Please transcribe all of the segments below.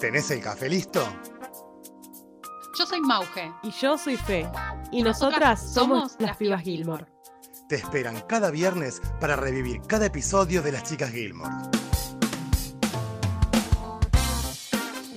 ¿Tenés el café listo? Yo soy Mauge. Y yo soy Fe. Y, nosotras, somos las pibas Gilmore. Te esperan cada viernes para revivir cada episodio de las chicas Gilmore.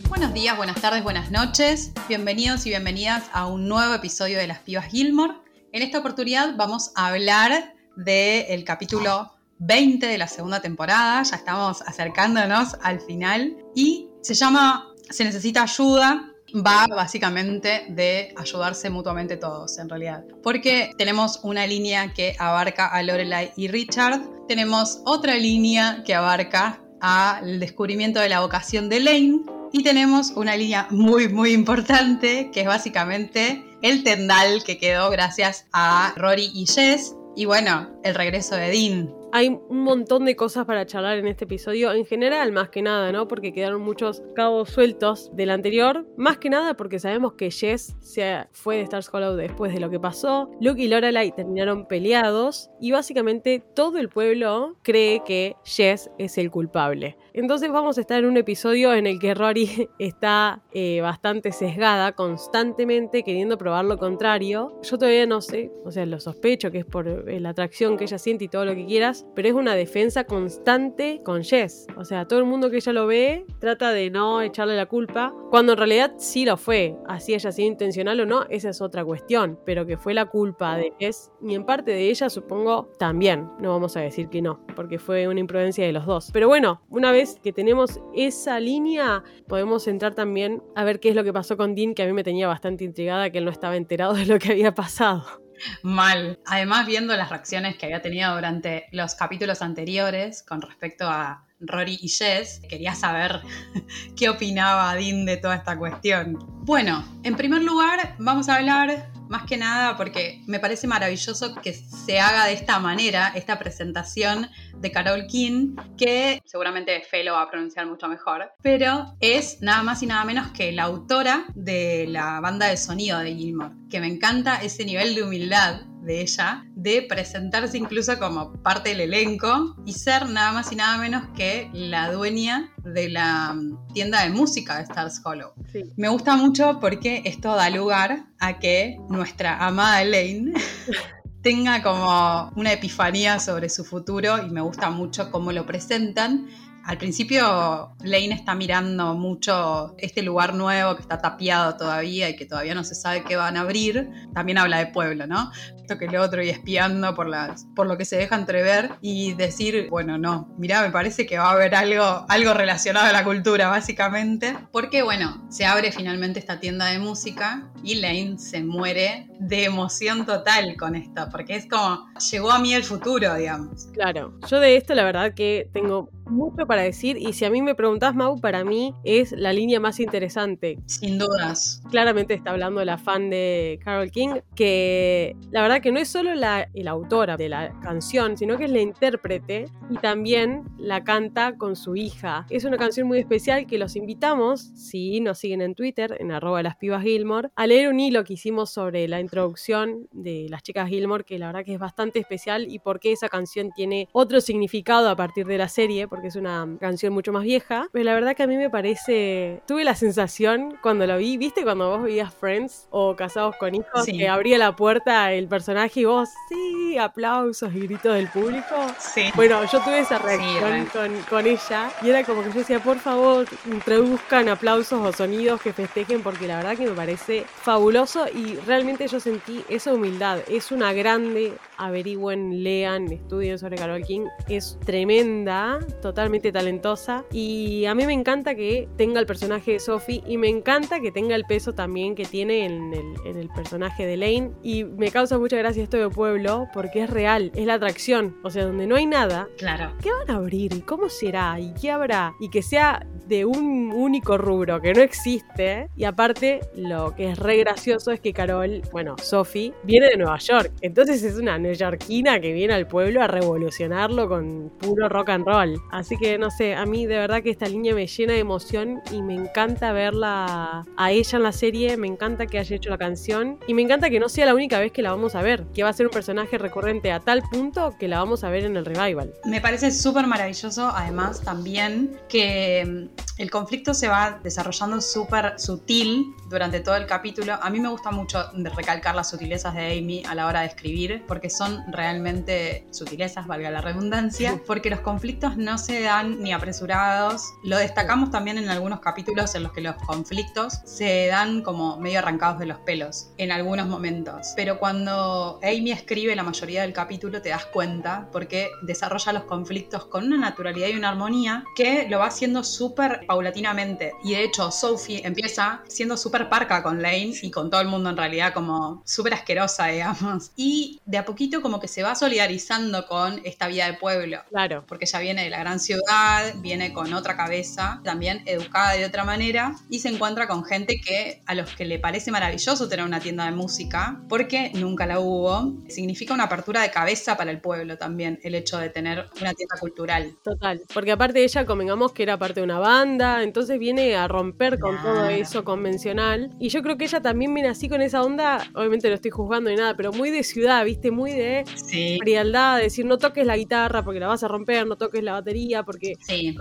Buenos días, buenas tardes, buenas noches. Bienvenidos y bienvenidas a un nuevo episodio de las pibas Gilmore. En esta oportunidad vamos a hablar del capítulo 20 de la segunda temporada. Ya estamos acercándonos al final. Y se llama Se necesita ayuda. Va básicamente de ayudarse mutuamente todos, en realidad. Porque tenemos una línea que abarca a Lorelai y Richard. Tenemos otra línea que abarca al descubrimiento de la vocación de Lane. Y tenemos una línea muy, muy importante, que es básicamente el tendal que quedó gracias a Rory y Jess. Y bueno, el regreso de Dean. Hay un montón de cosas para charlar en este episodio, en general más que nada, ¿no? Porque quedaron muchos cabos sueltos del anterior, más que nada porque sabemos que Jess se fue de Stars Hollow después de lo que pasó, Luke y Lorelai terminaron peleados y básicamente todo el pueblo cree que Jess es el culpable. Entonces vamos a estar en un episodio en el que Rory está eh, bastante sesgada, constantemente queriendo probar lo contrario. Yo todavía no sé, o sea, lo sospecho que es por eh, la atracción que ella siente y todo lo que quieras, pero es una defensa constante con Jess. O sea, todo el mundo que ella lo ve trata de no echarle la culpa, cuando en realidad sí lo fue. Así ella sido intencional o no, esa es otra cuestión, pero que fue la culpa de Jess y en parte de ella supongo también. No vamos a decir que no, porque fue una imprudencia de los dos. Pero bueno, una vez que tenemos esa línea, podemos entrar también a ver qué es lo que pasó con Dean, que a mí me tenía bastante intrigada que él no estaba enterado de lo que había pasado. Mal. Además, viendo las reacciones que había tenido durante los capítulos anteriores con respecto a Rory y Jess, quería saber qué opinaba Dean de toda esta cuestión. Bueno, en primer lugar, vamos a hablar más que nada porque me parece maravilloso que se haga de esta manera esta presentación de Carol King, que seguramente Fe lo va a pronunciar mucho mejor, pero es nada más y nada menos que la autora de la banda de sonido de Gilmore, que me encanta ese nivel de humildad de ella, de presentarse incluso como parte del elenco y ser nada más y nada menos que la dueña de la mm, tienda de música de Stars Hollow. Me gusta mucho porque esto da lugar a que nuestra amada Elaine tenga como una epifanía sobre su futuro y me gusta mucho cómo lo presentan al principio Lane está mirando mucho este lugar nuevo que está tapiado todavía y que todavía no se sabe qué van a abrir. También habla de pueblo, ¿no? Esto que el otro y espiando por, las, por lo que se deja entrever y decir, bueno, no, mira, me parece que va a haber algo, algo relacionado a la cultura, básicamente. Porque, bueno, se abre finalmente esta tienda de música y Lane se muere de emoción total con esto, porque es como, llegó a mí el futuro, digamos. Claro, yo de esto la verdad que tengo mucho para decir y si a mí me preguntás, Mau, para mí es la línea más interesante. Sin dudas. Claramente está hablando la fan de Carol King, que la verdad que no es solo la, autora de la canción, sino que es la intérprete y también la canta con su hija. Es una canción muy especial que los invitamos, si nos siguen en Twitter, en arroba las pibas Gilmore, a leer un hilo que hicimos sobre la introducción de las chicas Gilmore, que la verdad que es bastante especial y por qué esa canción tiene otro significado a partir de la serie, porque es una canción mucho más vieja. Pero la verdad que a mí me parece. Tuve la sensación cuando lo vi, ¿viste? Cuando vos veías Friends o Casados con Hijos, que abría la puerta el personaje y vos, sí, aplausos y gritos del público. Sí. Bueno, yo tuve esa reacción con, con, ella y era como que yo decía, por favor, introduzcan aplausos o sonidos que festejen, porque la verdad que me parece fabuloso y realmente yo sentí esa humildad. Es una grande, averigüen, lean, estudien sobre Carol King. Es tremenda, totalmente talentosa. Y a mí me encanta que tenga el personaje de Sophie y me encanta que tenga el peso también que tiene en el, personaje de Lane. Y me causa mucha gracia esto de pueblo porque es real, es la atracción. O sea, donde no hay nada, claro. ¿qué van a abrir? ¿Y cómo será? ¿Y qué habrá? Y que sea de un único rubro que no existe. Y aparte, lo que es re gracioso es que Carol, bueno, Sophie, viene de Nueva York. Entonces es una neoyorquina que viene al pueblo a revolucionarlo con puro rock and roll. Así que no sé, a mí de verdad que esta línea me llena de emoción y me encanta verla a ella en la serie. Me encanta que haya hecho la canción y me encanta que no sea la única vez que la vamos a ver, que va a ser un personaje recurrente a tal punto que la vamos a ver en el revival. Me parece súper maravilloso, además, también que el conflicto se va desarrollando súper sutil durante todo el capítulo. A mí me gusta mucho recalcar las sutilezas de Amy a la hora de escribir, porque son realmente sutilezas, valga la redundancia, porque los conflictos no se dan ni apresurados. Lo destacamos también en algunos capítulos en los que los conflictos se dan como medio arrancados de los pelos en algunos momentos. Pero cuando Amy escribe la mayoría del capítulo te das cuenta porque desarrolla los conflictos con una naturalidad y una armonía que lo va haciendo súper paulatinamente. Y de hecho Sophie empieza siendo súper parca con Lane y con todo el mundo en realidad como súper asquerosa, digamos. Y de a poquito como que se va solidarizando con esta vida de pueblo. Claro. Porque ella viene de la gran ciudad, viene con otra cabeza, también educada de otra manera y se encuentra con gente que a los que le parece maravilloso tener una tienda de música, porque nunca la hubo, significa una apertura de cabeza para el pueblo también, el hecho de tener una tienda cultural. Total, porque aparte de ella, convengamos que era parte de una banda, entonces viene a romper con todo eso convencional. Y yo creo que ella también viene así con esa onda, obviamente no estoy juzgando ni nada, pero muy de ciudad, ¿viste? Muy de frialdad, de decir no toques la guitarra porque la vas a romper, no toques la batería porque...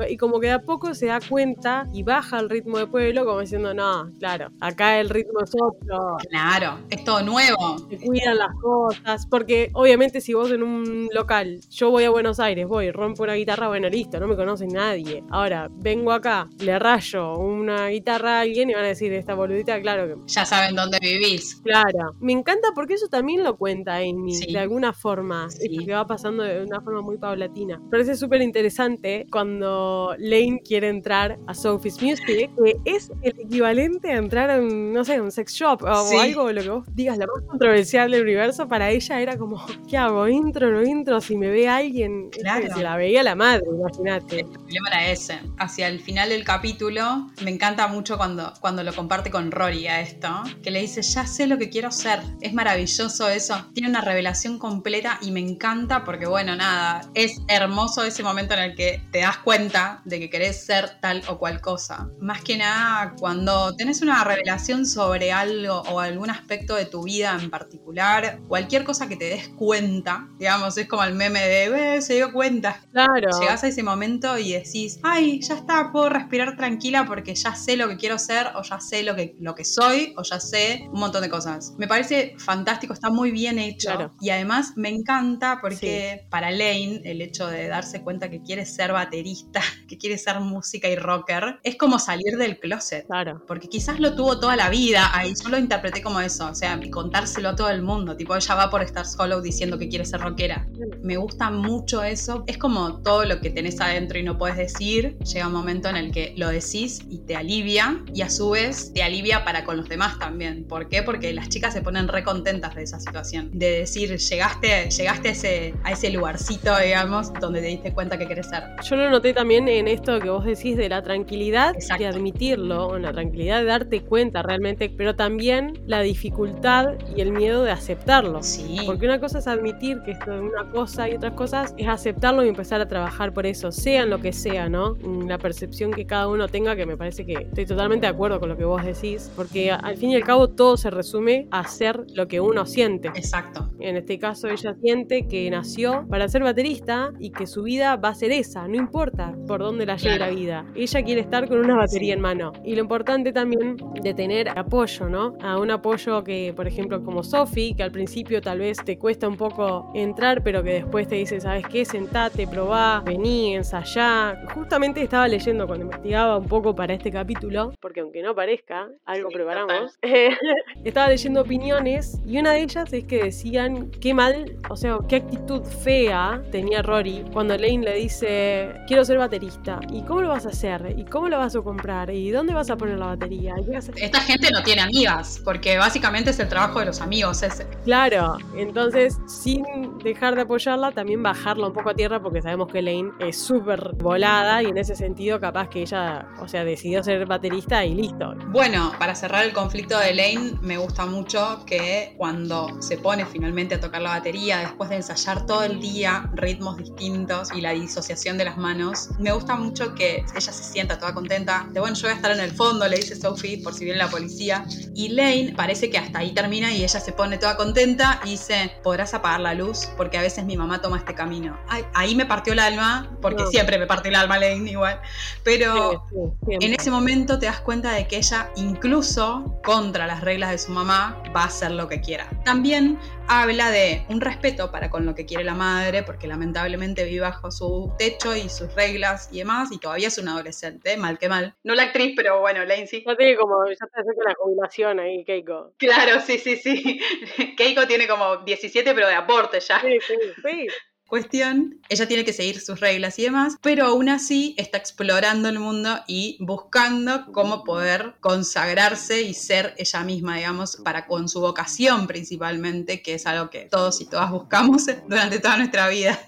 Y como que de a poco se da cuenta y baja el ritmo de pueblo como diciendo, no, claro, acá el ritmo es otro. Claro, es todo nuevo. Se cuidan las cosas, porque obviamente si vos en un local, yo voy a Buenos Aires, voy, rompo una guitarra, bueno, listo, no me conoce nadie. Ahora, vengo acá, le rayo una guitarra a alguien y van a decir, esta boludita, claro que... Ya saben dónde vivís. Claro. Me encanta porque eso también lo cuenta Amy, de alguna forma, sí. que va pasando de una forma muy paulatina. Parece súper interesante cuando Lane quiere entrar a Sophie's Music, que es el equivalente a entrar en, no sé, un sex shop o algo, lo que vos digas, la más controversial del universo, para ella era como, ¿qué hago? ¿Intro no intro? Si me ve alguien, claro. se la veía la madre, imagínate. El problema era ese. Hacia el final del capítulo, me encanta mucho cuando, cuando lo comparte con Rory a esto, que le dice, ya sé lo que quiero ser. Es maravilloso eso. Tiene una revelación completa y me encanta porque, bueno, nada, es hermoso ese momento en el que te das cuenta de que querés ser tal o cual cosa. Más que nada, cuando tenés una revelación sobre algo o algún aspecto de tu vida en particular, cualquier cosa que te des cuenta, digamos, es como el meme de, se dio cuenta. Claro. Llegás a ese momento y decís, ay, ya está, puedo respirar tranquila porque ya sé lo que quiero ser o ya sé lo que, lo que soy o ya sé un montón de cosas. Me parece fantástico, está muy bien hecho. Y además me encanta porque para Lane el hecho de darse cuenta que quiere ser baterista, que quiere ser música y rocker, es como salir del closet. Claro. Porque quizás lo tuvo toda la vida ahí, yo lo interpreté como eso, o sea, contárselo a todo el mundo, tipo ella va por estar solo diciendo que quiere ser rockera. Me gusta mucho eso, es como todo lo que tenés adentro y no puedes decir, llega un momento en el que lo decís y te alivia y a su vez te alivia para con los demás también. ¿Por qué? Porque las chicas se ponen re contentas de esa situación, de decir, llegaste, llegaste a ese, a ese lugarcito, digamos, donde te diste cuenta que querés ser. Yo lo noté también en esto que vos decís de la tranquilidad de admitirlo, la tranquilidad de darte cuenta realmente, pero también la dificultad y el miedo de aceptarlo. Sí. Porque una cosa es admitir que esto es una cosa y otras cosas es aceptarlo y empezar a trabajar por eso, sean lo que sea, ¿no? La percepción que cada uno tenga, que me parece que estoy totalmente de acuerdo con lo que vos decís, porque al fin y al cabo todo se resume a hacer lo que uno siente. Exacto. En este caso ella siente que nació para ser baterista y que su vida va a ser esa, no importa por dónde la lleve la vida. Ella quiere estar con una batería en mano. Y lo importante también de tener apoyo, ¿no? A un apoyo que, por ejemplo, como Sophie, que al principio tal vez te cuesta un poco entrar, pero que después te dice, ¿sabes qué? Sentate, probá, vení, ensayá. Justamente estaba leyendo cuando investigaba un poco para este capítulo, porque aunque no parezca, algo preparamos. estaba leyendo opiniones y una de ellas es que decían qué mal, o sea, qué actitud fea tenía Rory cuando Lane le dice, quiero ser baterista. ¿Y cómo lo vas a hacer? ¿Y cómo lo vas a comprar? ¿Y dónde vas a poner la batería? Esta gente no tiene amigas, porque básicamente es el trabajo de los amigos ese. Claro, entonces sin dejar de apoyarla, también bajarla un poco a tierra, porque sabemos que Lane es súper volada y en ese sentido capaz que ella, o sea, decidió ser baterista y listo. Bueno, para cerrar el conflicto de Lane, me gusta mucho que cuando se pone finalmente a tocar la batería, después de ensayar todo el día ritmos distintos y la disociación de las manos, me gusta mucho que ella se sienta toda contenta, de bueno, yo voy a estar en el fondo, le dice Sophie, por si viene la policía, y Lane parece que hasta ahí termina y ella se pone toda contenta y dice, podrás apagar la luz porque a veces mi mamá toma este camino. Ay, ahí me partió el alma, porque siempre me partió el alma Lane igual, Pero Sí, sí, siempre. en ese momento te das cuenta de que ella, incluso contra las reglas de su mamá, va a hacer lo que quiera. También habla de un respeto para con lo que quiere la madre, porque lamentablemente vive bajo su techo y sus reglas y demás, y todavía es una adolescente, mal que mal. No la actriz, pero bueno, Lindsay. Ya tiene como, ya te acerca la jubilación ahí, Keiko. Claro, sí, sí, sí. Keiko tiene como 17, pero de aporte ya. Sí, sí, sí. Cuestión, ella tiene que seguir sus reglas y demás, pero aún así está explorando el mundo y buscando cómo poder consagrarse y ser ella misma, digamos, para con su vocación principalmente, que es algo que todos y todas buscamos durante toda nuestra vida.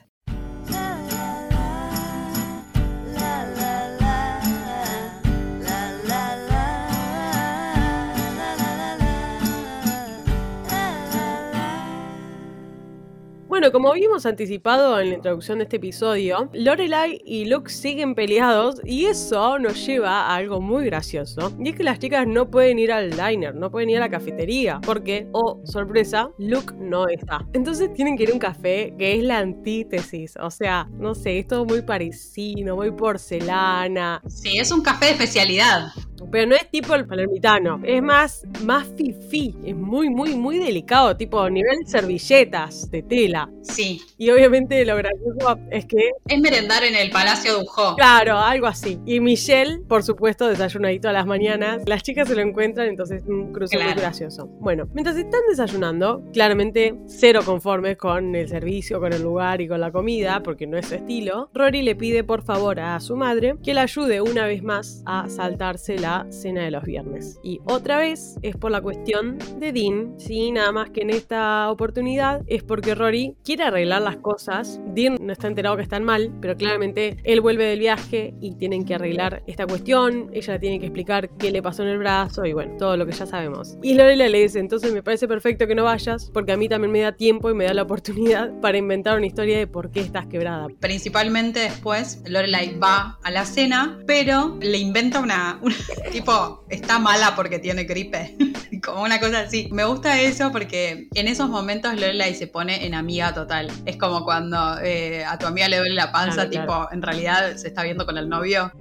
Bueno, como habíamos anticipado en la introducción de este episodio, Lorelai y Luke siguen peleados y eso nos lleva a algo muy gracioso. Y es que las chicas no pueden ir al diner, no pueden ir a la cafetería, porque, oh, sorpresa, Luke no está. Entonces tienen que ir a un café que es la antítesis. O sea, no sé, es todo muy parisino, muy porcelana. Sí, es un café de especialidad. Pero no es tipo el palermitano, es más, más fifí, es muy, muy, muy delicado, tipo nivel servilletas de tela. Sí, Y obviamente lo gracioso es que, es merendar en el Palacio Dujó. claro, algo así. Y Michelle, por supuesto, desayunadito a las mañanas. Las chicas se lo encuentran, entonces un cruce muy gracioso. Bueno, mientras están desayunando, claramente cero conformes con el servicio, con el lugar y con la comida, porque no es su estilo, Rory le pide por favor a su madre que la ayude una vez más a saltarse la cena de los viernes. Y otra vez es por la cuestión de Dean, sí, nada más que en esta oportunidad es porque Rory quiere arreglar las cosas. Dean no está enterado que están mal, pero claramente él vuelve del viaje y tienen que arreglar esta cuestión. Ella tiene que explicar qué le pasó en el brazo y bueno, todo lo que ya sabemos. Y Lorela le dice, entonces me parece perfecto que no vayas, porque a mí también me da tiempo y me da la oportunidad para inventar una historia de por qué estás quebrada. Principalmente después, Lorelai va a la cena, pero le inventa una, una- tipo, está mala porque tiene gripe, como una cosa así. Me gusta eso porque en esos momentos Lorelai se pone en amiga total. Es como cuando eh, a tu amiga le duele la panza, Claro, tipo, claro. en realidad se está viendo con el novio.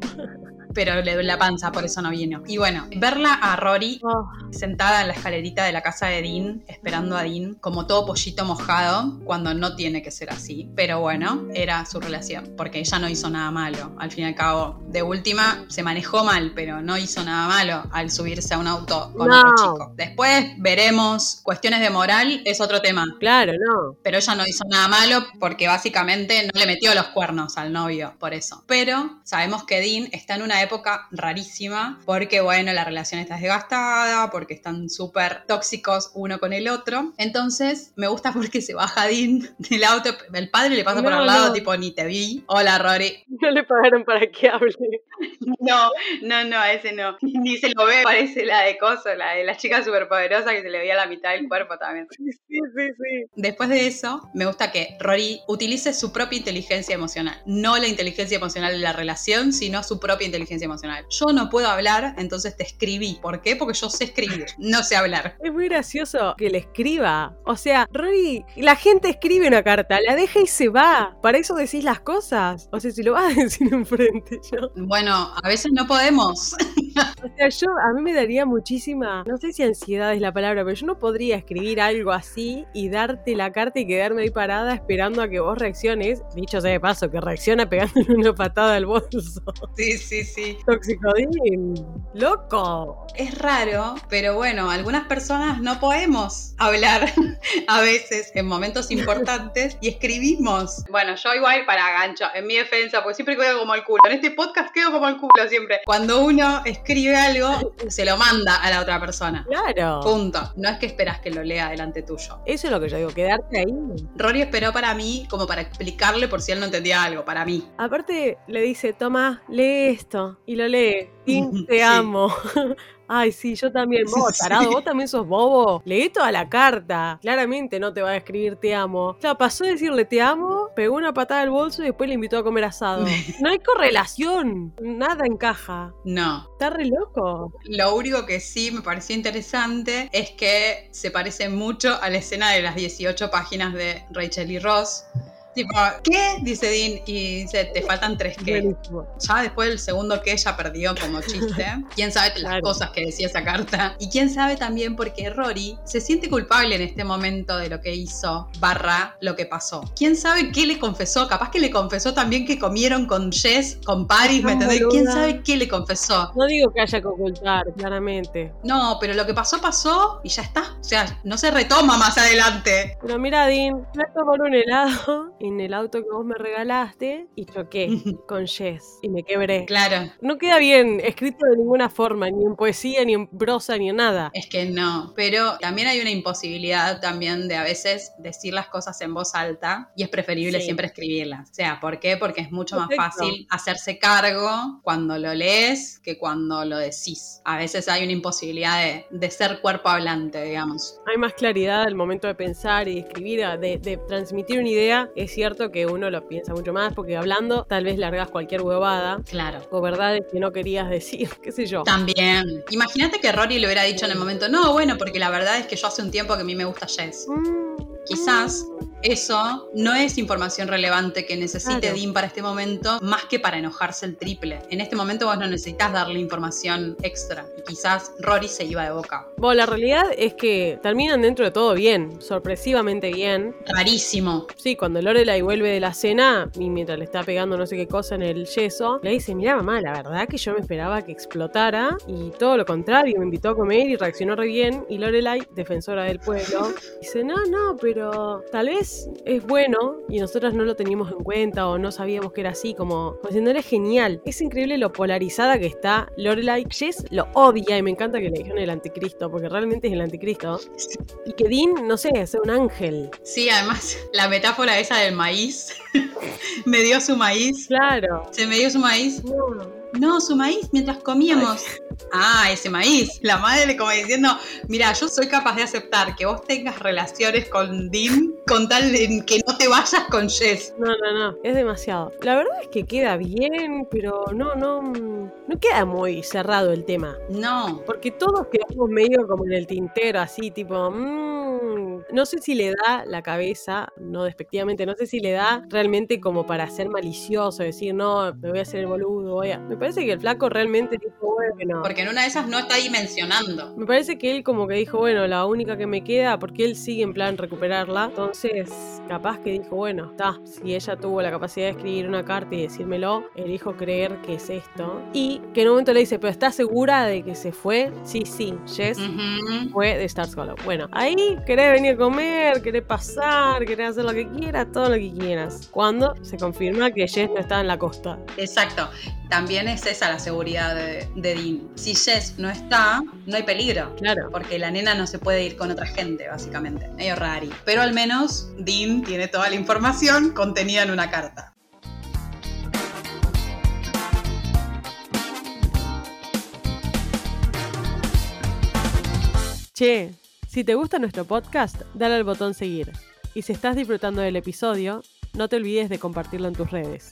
Pero le duele la panza, por eso no vino. Y bueno, verla a Rory Oh, sentada en la escalerita de la casa de Dean, esperando a Dean, como todo pollito mojado, cuando no tiene que ser así. Pero bueno, era su relación, porque ella no hizo nada malo. Al fin y al cabo, de última, se manejó mal, pero no hizo nada malo al subirse a un auto con No. otro chico. Después veremos cuestiones de moral, es otro tema. claro, no. Pero ella no hizo nada malo porque básicamente no le metió los cuernos al novio, por eso. Pero sabemos que Dean está en una época rarísima porque, bueno, la relación está desgastada, porque están súper tóxicos uno con el otro. Entonces, me gusta porque se baja Dean del auto, el padre le pasa por al lado, no. tipo, ni te vi. Hola, Rory. No le pagaron para que hable. No, no, no, ese no. Ni se lo ve, parece la de Coso, la de la chica superpoderosa que se le veía la mitad del cuerpo también. Sí, sí, sí. Después de eso, me gusta que Rory utilice su propia inteligencia emocional. No la inteligencia emocional de la relación, sino su propia inteligencia emocional. Yo no puedo hablar, entonces te escribí. ¿Por qué? Porque yo sé escribir, no sé hablar. Es muy gracioso que le escriba. O sea, Rory, la gente escribe una carta, la deja y se va. Para eso decís las cosas. O sea, si lo vas a decir enfrente, yo. Bueno, a veces no podemos. O sea, yo, a mí me daría muchísima, no sé si ansiedad es la palabra, pero yo no podría escribir algo así y darte la carta y quedarme ahí parada esperando a que vos reacciones. Dicho sea de paso, que reacciona pegándole una patada al bolso. Sí, sí, sí. Toxicodín. ¡Loco! Es raro, pero bueno, algunas personas no podemos hablar a veces en momentos importantes y escribimos. Bueno, yo igual para gancho, en mi defensa, porque siempre quedo como el culo. En este podcast quedo como el culo siempre. Cuando uno escribe algo, se lo manda a la otra persona. Claro. Punto. No es que esperas que lo lea delante tuyo. Eso es lo que yo digo, quedarte ahí. Rory esperó para mí como para explicarle por si él no entendía algo, para mí. Aparte le dice, toma, lee esto. Y lo lee. Tim, te Sí. amo. Ay, sí, yo también. Vos, Sí. tarado, vos también sos bobo. Leí toda la carta. Claramente no te va a escribir te amo. Claro, pasó a decirle te amo, pegó una patada al bolso y después le invitó a comer asado. No hay correlación. Nada encaja. No. Está re loco. Lo único que sí me pareció interesante es que se parece mucho a la escena de las 18 páginas de Rachel y Ross, Tipo, ¿qué? Dice Dean y dice, te faltan tres qué. Buenísimo. Ya después del segundo que ella perdió como chiste. ¿Quién sabe las Claro. cosas que decía esa carta? Y quién sabe también porque Rory se siente culpable en este momento de lo que hizo, barra lo que pasó. ¿Quién sabe qué le confesó? Capaz que le confesó también que comieron con Jess, con Paris, ¿me entendés? ¿Quién sabe qué le confesó? No digo que haya que ocultar, claramente. No, pero lo que pasó, pasó y ya está. O sea, no se retoma más adelante. Pero mira, Dean, a tomar un helado en el auto que vos me regalaste y choqué con Jess y me quebré. Claro. No queda bien escrito de ninguna forma, ni en poesía, ni en prosa, ni en nada. Es que no, pero también hay una imposibilidad también de a veces decir las cosas en voz alta y es preferible Sí. siempre escribirlas. O sea, ¿por qué? Porque es mucho Perfecto. más fácil hacerse cargo cuando lo lees que cuando lo decís. A veces hay una imposibilidad de, de ser cuerpo hablante, digamos. Hay más claridad al momento de pensar y de escribir, de, de transmitir una idea. Es cierto que uno lo piensa mucho más porque hablando tal vez largas cualquier huevada Claro. o verdades que no querías decir, qué sé yo. También. Imagínate que Rory le hubiera dicho en el momento, no, bueno, porque la verdad es que yo hace un tiempo que a mí me gusta Jess. Mm, Quizás eso no es información relevante que necesite Claro. Dean para este momento, más que para enojarse el triple. En este momento vos no necesitas darle información extra. Y quizás Rory se iba de boca. Bueno, la realidad es que terminan dentro de todo bien, sorpresivamente bien. Rarísimo. Sí, cuando Lorelai vuelve de la cena y mientras le está pegando no sé qué cosa en el yeso, le dice, mira mamá, la verdad que yo me esperaba que explotara y todo lo contrario, me invitó a comer y reaccionó re bien y Lorelai, defensora del pueblo, dice, no, no, pero tal vez es bueno y nosotros no lo teníamos en cuenta o no sabíamos que era así, como, como diciendo, eres genial. Es increíble lo polarizada que está Lorelai. Jess lo odia y me encanta que le dijeron el anticristo, porque realmente es el anticristo. Y que Dean, no sé, sea un ángel. Sí, además, la metáfora esa del maíz. me dio su maíz. Claro. Se me dio su maíz. No. No, su maíz mientras comíamos. Ah, ese maíz. La madre como diciendo, mira, yo soy capaz de aceptar que vos tengas relaciones con Dean con tal de que no te vayas con Jess. No, no, no, es demasiado. La verdad es que queda bien, pero no, no, no queda muy cerrado el tema. No. Porque todos quedamos medio como en el tintero, así, tipo, mm, no sé si le da la cabeza, no despectivamente, no sé si le da realmente como para ser malicioso, decir, no, me voy a hacer el boludo, voy a... Me parece que el flaco realmente bueno, Porque en una de esas no está dimensionando. me parece que él como que dijo, bueno, la única que me queda, porque él sigue en plan recuperarla, entonces capaz que dijo, bueno, está, si ella tuvo la capacidad de escribir una carta y decírmelo, elijo creer que es esto. Y que en un momento le dice, pero ¿estás segura de que se fue? Sí, sí, Jess Ujú. fue de Stars Hollow. Bueno, ahí querés venir a comer, querés pasar, querés hacer lo que quieras, todo lo que quieras. Cuando se confirma que Jess no está en la costa. Exacto. También es esa la seguridad de, de Dean. Si Jess no está, no hay peligro. Claro. Porque la nena no se puede ir con otra gente, básicamente. Medio rari. Pero al menos Dean tiene toda la información contenida en una carta. Che, si te gusta nuestro podcast, dale al botón seguir. Y si estás disfrutando del episodio, no te olvides de compartirlo en tus redes.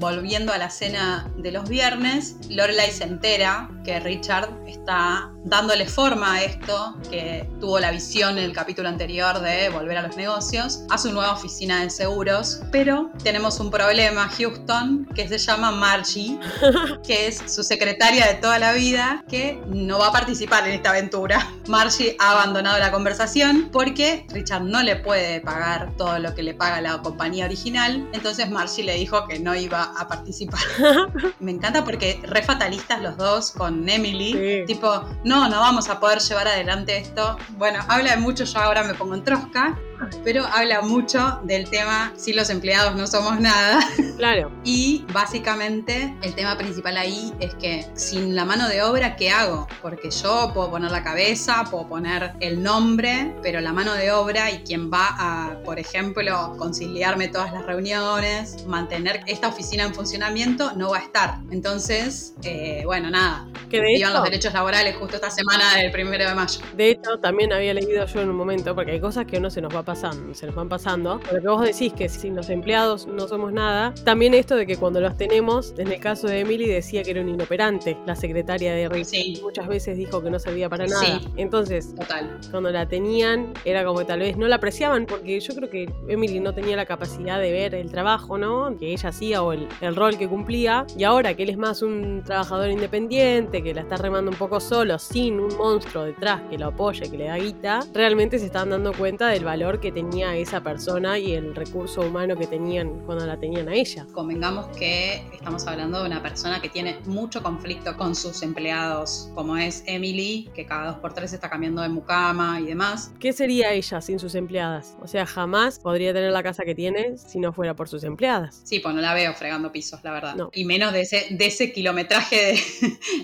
Volviendo a la cena de los viernes, Lorelai se entera que Richard está dándole forma a esto, que tuvo la visión en el capítulo anterior de volver a los negocios, a su nueva oficina de seguros. Pero tenemos un problema, Houston, que se llama Margie, que es su secretaria de toda la vida, que no va a participar en esta aventura. Margie ha abandonado la conversación porque Richard no le puede pagar todo lo que le paga la compañía original, entonces Margie le dijo que no iba a participar. Me encanta porque re fatalistas los dos con Emily, Sí. tipo, no, no vamos a poder llevar adelante esto. Bueno, habla de mucho, yo ahora me pongo en trosca, pero habla mucho del tema si los empleados no somos nada. Claro. Y básicamente el tema principal ahí es que sin la mano de obra, ¿qué hago? Porque yo puedo poner la cabeza, puedo poner el nombre, pero la mano de obra y quien va a, por ejemplo, conciliarme todas las reuniones, mantener esta oficina en funcionamiento, no va a estar. Entonces, eh, bueno, nada, Que de Iban los hecho, derechos laborales justo esta semana del primero de mayo. de hecho, también había leído yo en un momento, porque hay cosas que no se nos va pasando, se nos van pasando. Pero que vos decís que sin los empleados no somos nada. También esto de que cuando los tenemos, en el caso de Emily decía que era un inoperante, la secretaria de Rick. Sí. Muchas veces dijo que no servía para nada. Sí. Entonces, Total. cuando la tenían, era como que tal vez no la apreciaban, porque yo creo que Emily no tenía la capacidad de ver el trabajo, ¿no? Que ella hacía o el, el rol que cumplía. Y ahora que él es más un trabajador independiente, que la está remando un poco solo, sin un monstruo detrás que lo apoye, que le da guita, realmente se están dando cuenta del valor que tenía esa persona y el recurso humano que tenían cuando la tenían a ella. Convengamos que estamos hablando de una persona que tiene mucho conflicto con sus empleados, como es Emily, que cada dos por tres está cambiando de mucama y demás. ¿Qué sería ella sin sus empleadas? O sea, jamás podría tener la casa que tiene si no fuera por sus empleadas. Sí, pues no la veo fregando pisos, la verdad. No. Y menos de ese, de ese kilometraje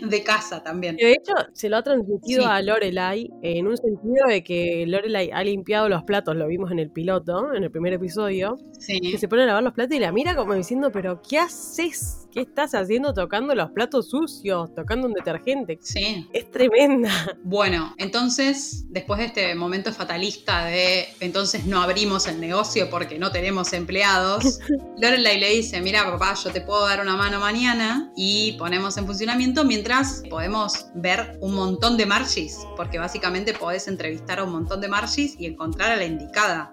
de, de casa también. De hecho se lo ha transmitido Sí. a Lorelai en un sentido de que Lorelai ha limpiado los platos, lo vimos en el piloto, en el primer episodio, Sí. que se pone a lavar los platos y la mira como diciendo, pero ¿qué haces? ¿Qué estás haciendo tocando los platos sucios, tocando un detergente? Sí. Es tremenda. Bueno, entonces, después de este momento fatalista de entonces no abrimos el negocio porque no tenemos empleados, Lorelai le dice, mira papá, yo te puedo dar una mano mañana y ponemos en funcionamiento mientras podemos ver un montón de marchis, porque básicamente podés entrevistar a un montón de marchis y encontrar a la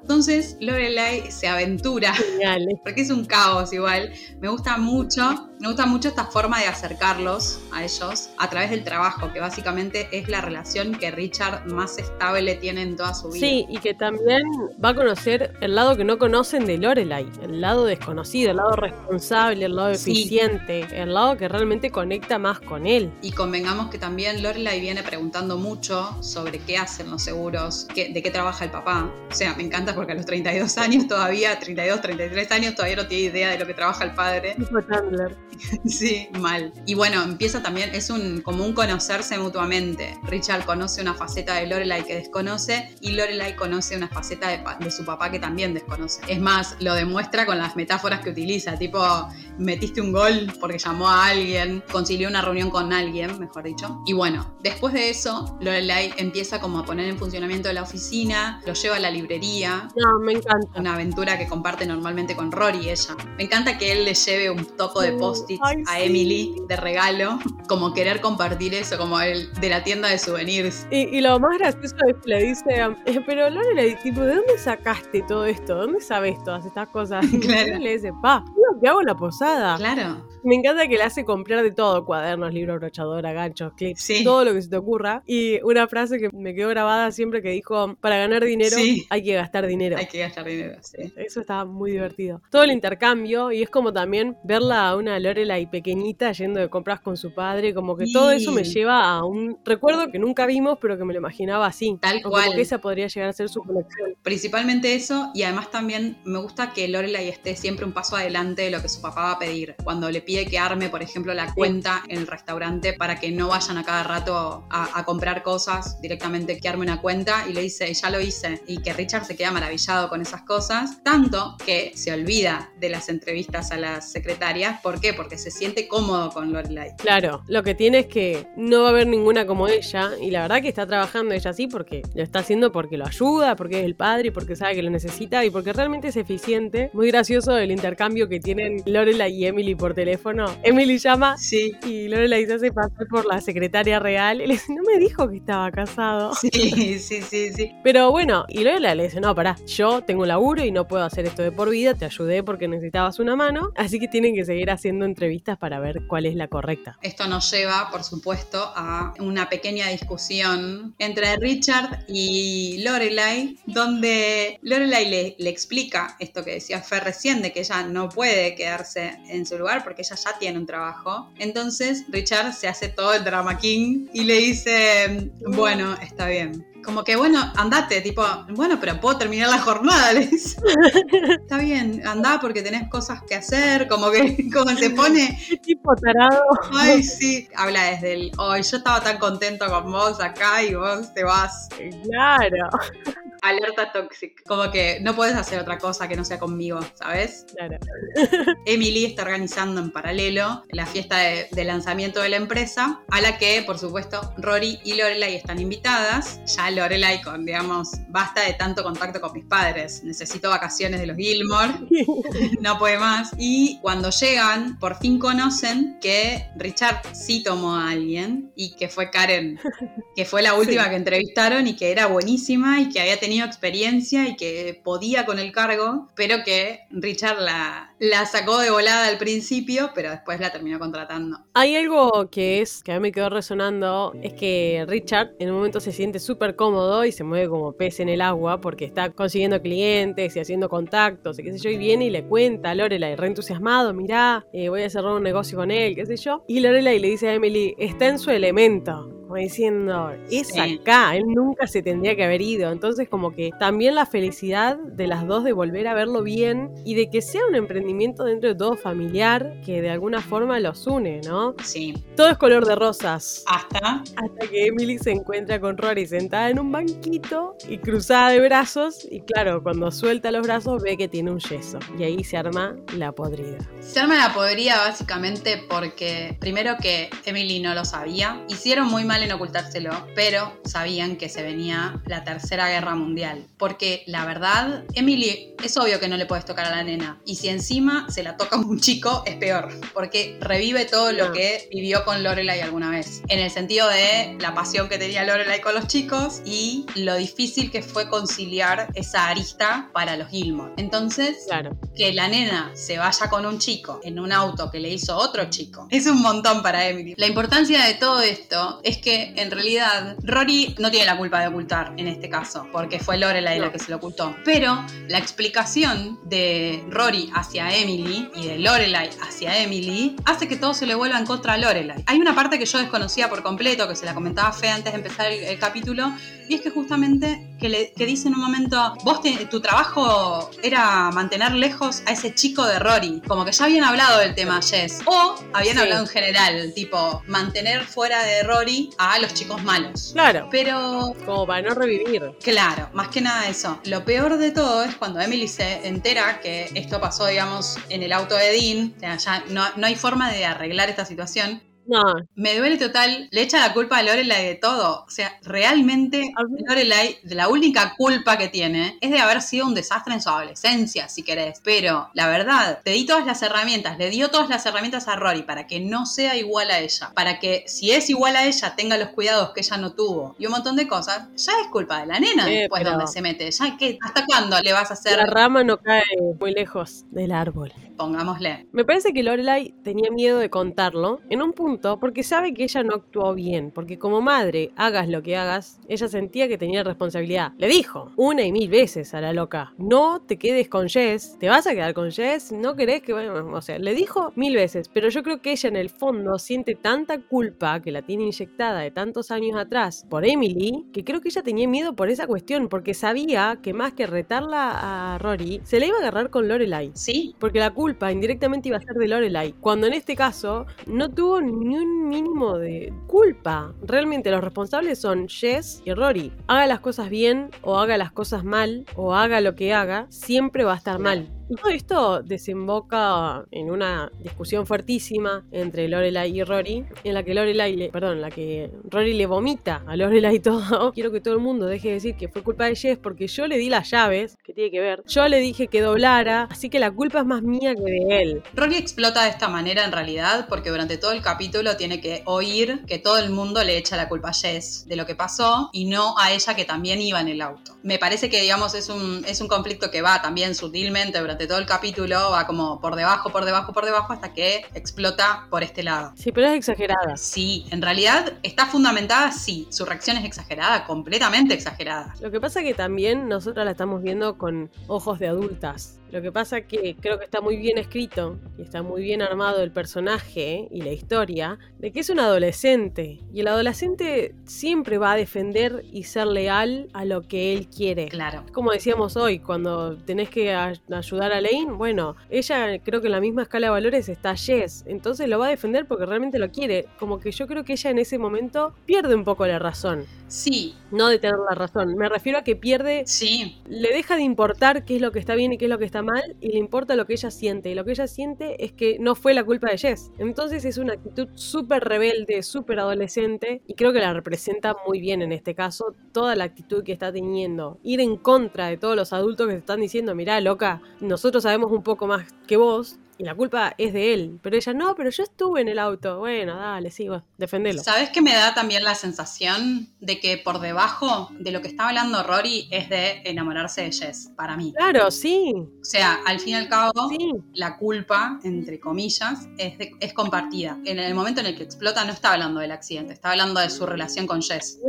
Entonces, Lorelai se aventura Genial. porque es un caos igual. Me gusta mucho, me gusta mucho esta forma de acercarlos a ellos a través del trabajo, que básicamente es la relación que Richard más estable tiene en toda su vida. Sí, y que también va a conocer el lado que no conocen de Lorelai, el lado desconocido, el lado responsable, el lado Sí. eficiente, el lado que realmente conecta más con él. Y convengamos que también Lorelai viene preguntando mucho sobre qué hacen los seguros, qué- de qué trabaja el papá. O sea, me encanta porque a los 32 años todavía, 32, 33 años, todavía no tiene idea de lo que trabaja el padre. Sí, mal. Y bueno, empieza también, es un como un conocerse mutuamente. Richard conoce una faceta de Lorelai que desconoce y Lorelai conoce una faceta de su papá que también desconoce. Es más, lo demuestra con las metáforas que utiliza, tipo, metiste un gol porque llamó a alguien, concilió una reunión con alguien, mejor dicho. Y bueno, después de eso, Lorelai empieza como a poner en funcionamiento la oficina, lo lleva a la librería, No, me encanta. una aventura que comparte normalmente con Rory ella. Me encanta que él le lleve un topo de post-its Ay, a sí. Emily de regalo, como querer compartir eso, como el de la tienda de souvenirs. Y, y lo más gracioso es que le dice, eh, pero Lorelai, tipo, ¿de dónde sacaste todo esto? ¿Dónde sabes todas estas cosas? Y Claro. le dice, pa, lo que hago en la posada. Claro, Me encanta que le hace comprar de todo, cuadernos, libros, brochadora, ganchos, clips, Sí. todo lo que se te ocurra. Y una frase que me quedó grabada siempre que dijo, para ganar dinero Sí. hay que gastar dinero. hay que gastar dinero, sí. Eso estaba muy divertido. Todo el intercambio, y es como también verla a una Lorelai pequeñita yendo de compras con su padre, como que todo eso me lleva a un recuerdo que nunca vimos, pero que me lo imaginaba así. Tal O cual. Como que esa podría llegar a ser su colección. Principalmente eso, y además también me gusta que Lorelai esté siempre un paso adelante de lo que su papá va a pedir. Cuando le pide que arme, por ejemplo, la cuenta en el restaurante para que no vayan a cada rato a, a comprar cosas, directamente que arme una cuenta y le dice, ya lo hice. Y que Richard se queda maravillado con esas cosas, tanto que se olvida de las entrevistas a las secretarias. ¿Por qué? Porque se siente cómodo con Lorelai. Claro, lo que tiene es que no va a haber ninguna como ella, y la verdad que está trabajando ella así porque lo está haciendo porque lo ayuda, porque es el padre, porque sabe que lo necesita y porque realmente es eficiente. Muy gracioso el intercambio que tienen Lorelai y Emily por teléfono. Emily llama Sí. y Lorelai se hace pasar por la secretaria real y le dice, no me dijo que estaba casado. Sí, sí, sí, sí. Pero bueno, y Lorelai le dice, no, pará, yo tengo un laburo y no puedo hacer esto de por vida, te ayudé porque necesitabas una mano, así que tienen que seguir haciendo entrevistas para ver cuál es la correcta. Esto nos lleva, por supuesto, a una pequeña discusión entre Richard y Lorelai, donde Lorelai le, le explica esto que decía Fer recién, de que ella no puede quedarse en su lugar porque ella ya tiene un trabajo. Entonces Richard se hace todo el drama king y le dice, bueno, está bien. Como que, bueno, andate, tipo, bueno, pero puedo terminar la jornada, le dice. Está bien, andá porque tenés cosas que hacer, como que como se pone ¿Qué tipo tarado? Ay, sí. Habla desde el. Ay, yo estaba tan contento con vos acá y vos te vas. Claro. Alerta toxic. Como que no puedes hacer otra cosa que no sea conmigo, ¿sabes? Claro. Emily está organizando en paralelo la fiesta de, de lanzamiento de la empresa, a la que, por supuesto, Rory y Lorelai están invitadas. Ya Lorelai con, digamos, basta de tanto contacto con mis padres. Necesito vacaciones de los Gilmore. no puede más. Y cuando llegan, por fin conocen que Richard sí tomó a alguien y que fue Karen, que fue la última Sí. que entrevistaron y que era buenísima y que había tenido experiencia y que podía con el cargo, pero que Richard la, sacó de volada al principio, pero después la terminó contratando. Hay algo que es, que a mí me quedó resonando, es que Richard en un momento se siente súper cómodo y se mueve como pez en el agua porque está consiguiendo clientes y haciendo contactos y qué sé yo, y viene y le cuenta a Lorelai, re entusiasmado, mirá, eh, voy a cerrar un negocio con él, qué sé yo. Y Lorelai le dice a Emily, está en su elemento. Como diciendo, es Sí. acá, él nunca se tendría que haber ido. Entonces, como que también la felicidad de las dos de volver a verlo bien y de que sea un emprendimiento dentro de todo familiar que de alguna forma los une, ¿no? Sí, Todo es color de rosas. hasta Hasta que Emily se encuentra con Rory sentada en un banquito y cruzada de brazos. Y claro, cuando suelta los brazos ve que tiene un yeso. Y ahí se arma la podrida. Se arma la podría básicamente porque primero que Emily no lo sabía, hicieron muy mal en ocultárselo, pero sabían que se venía la tercera guerra mundial. Porque la verdad, Emily es obvio que no le puedes tocar a la nena. Y si encima se la toca un chico, es peor. Porque revive todo lo que vivió con Lorelai alguna vez. En el sentido de la pasión que tenía Lorelai con los chicos y lo difícil que fue conciliar esa arista para los Gilmore. Entonces, Claro. que la nena se vaya con un chico en un auto que le hizo otro chico es un montón para Emily. La importancia de todo esto es que en realidad Rory no tiene la culpa de ocultar en este caso, porque fue Lorelai No. la que se lo ocultó. Pero la explicación de Rory hacia Emily y de Lorelai hacia Emily hace que todo se le vuelva en contra a Lorelai. Hay una parte que yo desconocía por completo, que se la comentaba Fe antes de empezar el, el capítulo, y es que justamente que, le, que dice en un momento, vos te- tu trabajo era mantener lejos a ese chico de Rory, como que ya habían hablado del tema Jess, o habían Sí. hablado en general, tipo, mantener fuera de Rory a los chicos malos. Claro. Pero Como para no revivir. Claro, más que nada eso. Lo peor de todo es cuando Emily se entera que esto pasó, digamos, en el auto de Dean. O sea, ya no, no hay forma de arreglar esta situación. No, Me duele total, le echa la culpa a Lorelai de todo. O sea, realmente Lorelai, la única culpa que tiene es de haber sido un desastre en su adolescencia, si querés. Pero la verdad, te di todas las herramientas, le dio todas las herramientas a Rory para que no sea igual a ella. Para que si es igual a ella, tenga los cuidados que ella no tuvo. Y un montón de cosas. Ya es culpa de la nena Eh, después donde se mete. Ya que, ¿hasta cuándo le vas a hacer? la rama no cae muy lejos del árbol. Pongámosle. Me parece que Lorelai tenía miedo de contarlo en un punto porque sabe que ella no actuó bien, porque como madre, hagas lo que hagas, ella sentía que tenía responsabilidad. Le dijo una y mil veces a la loca, no te quedes con Jess, te vas a quedar con Jess, no querés que, bueno, o sea, le dijo mil veces, pero yo creo que ella en el fondo siente tanta culpa que la tiene inyectada de tantos años atrás por Emily, que creo que ella tenía miedo por esa cuestión, porque sabía que más que retarla a Rory, se le iba a agarrar con Lorelai. Sí, Porque la culpa indirectamente iba a ser de Lorelai. Cuando en este caso no tuvo ni un mínimo de culpa. Realmente los responsables son Jess y Rory. Haga las cosas bien o haga las cosas mal o haga lo que haga, siempre va a estar mal. Todo esto desemboca en una discusión fuertísima entre Lorelai y Rory, en la que Lorelai, le, perdón, en la que Rory le vomita a Lorelai todo. Quiero que todo el mundo deje de decir que fue culpa de Jess porque yo le di las llaves, que tiene que ver. Yo le dije que doblara, así que la culpa es más mía que de él. Rory explota de esta manera en realidad porque durante todo el capítulo tiene que oír que todo el mundo le echa la culpa a Jess de lo que pasó y no a ella que también iba en el auto. Me parece que digamos es un, es un conflicto que va también sutilmente durante todo el capítulo, va como por debajo, por debajo, por debajo hasta que explota por este lado. Sí, pero es exagerada. Sí, en realidad está fundamentada, sí, su reacción es exagerada, completamente exagerada. Lo que pasa que también nosotras la estamos viendo con ojos de adultas. Lo que pasa que creo que está muy bien escrito y está muy bien armado el personaje y la historia de que es un adolescente. Y el adolescente siempre va a defender y ser leal a lo que él quiere. Claro. Como decíamos hoy, cuando tenés que ayudar a Lane, bueno, ella creo que en la misma escala de valores está Jess. Entonces lo va a defender porque realmente lo quiere. Como que yo creo que ella en ese momento pierde un poco la razón. Sí. No de tener la razón. Me refiero a que pierde. Sí. Le deja de importar qué es lo que está bien y qué es lo que está mal y le importa lo que ella siente. Y lo que ella siente es que no fue la culpa de Jess. Entonces es una actitud súper rebelde, súper adolescente y creo que la representa muy bien en este caso toda la actitud que está teniendo. Ir en contra de todos los adultos que están diciendo, mirá, loca, nosotros sabemos un poco más que vos, y la culpa es de él. Pero ella, no, pero yo estuve en el auto. Bueno, dale, sí, defendelo. ¿Sabes qué me da también la sensación de que por debajo de lo que está hablando Rory es de enamorarse de Jess, para mí? Claro, sí. O sea, al fin y al cabo, la culpa, entre comillas, es, es compartida. En el momento en el que explota no está hablando del accidente, está hablando de su relación con Jess.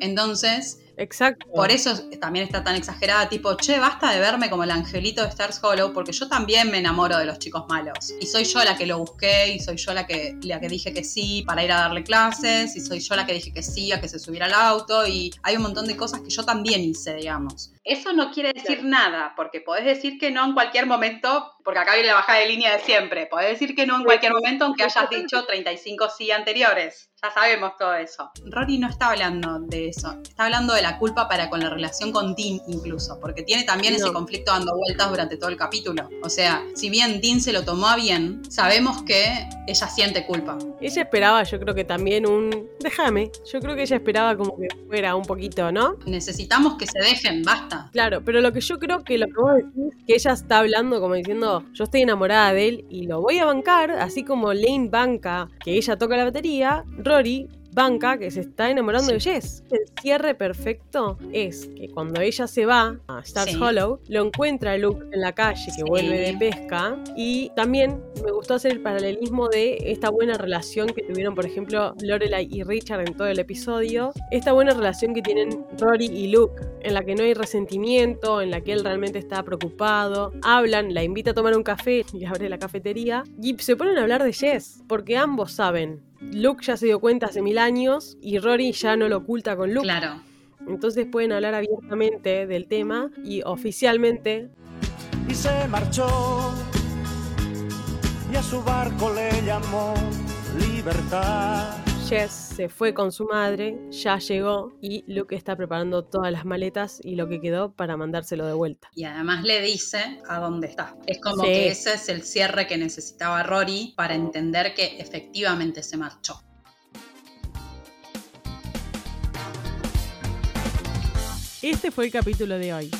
Entonces, Exacto. Por eso también está tan exagerada, tipo, che, basta de verme como el angelito de Stars Hollow, porque yo también me enamoro de los chicos malos. Y soy yo la que lo busqué, y soy yo la que, la que dije que sí para ir a darle clases, y soy yo la que dije que sí a que se subiera al auto, y hay un montón de cosas que yo también hice, digamos. Eso no quiere decir nada, porque podés decir que no en cualquier momento, porque acá viene la bajada de línea de siempre, podés decir que no en cualquier momento aunque hayas dicho 35 sí anteriores. Ya sabemos todo eso. Rory no está hablando de eso, está hablando de la culpa para con la relación con Dean incluso, porque tiene también ese conflicto dando vueltas durante todo el capítulo. O sea, si bien Dean se lo tomó a bien, sabemos que ella siente culpa. Ella esperaba, yo creo que también un... Déjame, yo creo que ella esperaba como que fuera un poquito, ¿no? Necesitamos que se dejen, basta. Claro, pero lo que yo creo que lo que vos decís, que ella está hablando como diciendo, yo estoy enamorada de él y lo voy a bancar, así como Lane banca que ella toca la batería, Rory banca que se está enamorando de Jess. El cierre perfecto es que cuando ella se va a Stars Hollow, lo encuentra Luke en la calle que vuelve de pesca. Y también me gustó hacer el paralelismo de esta buena relación que tuvieron, por ejemplo, Lorelai y Richard en todo el episodio. Esta buena relación que tienen Rory y Luke, en la que no hay resentimiento, en la que él realmente está preocupado. Hablan, la invita a tomar un café y abre la cafetería. Y se ponen a hablar de Jess, porque ambos saben Luke ya se dio cuenta hace mil años y Rory ya no lo oculta con Luke. Claro. Entonces pueden hablar abiertamente del tema y oficialmente. Y se marchó y a su barco le llamó libertad. Jess se fue con su madre, ya llegó y Luke está preparando todas las maletas y lo que quedó para mandárselo de vuelta. Y además le dice a dónde está. Es como que ese es el cierre que necesitaba Rory para entender que efectivamente se marchó. Este fue el capítulo de hoy.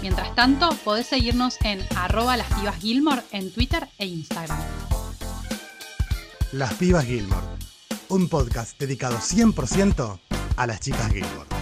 Mientras tanto, podés seguirnos en arroba las pibas Gilmore en Twitter e Instagram. Las pibas Gilmore un podcast dedicado 100% a las chicas Gilmore.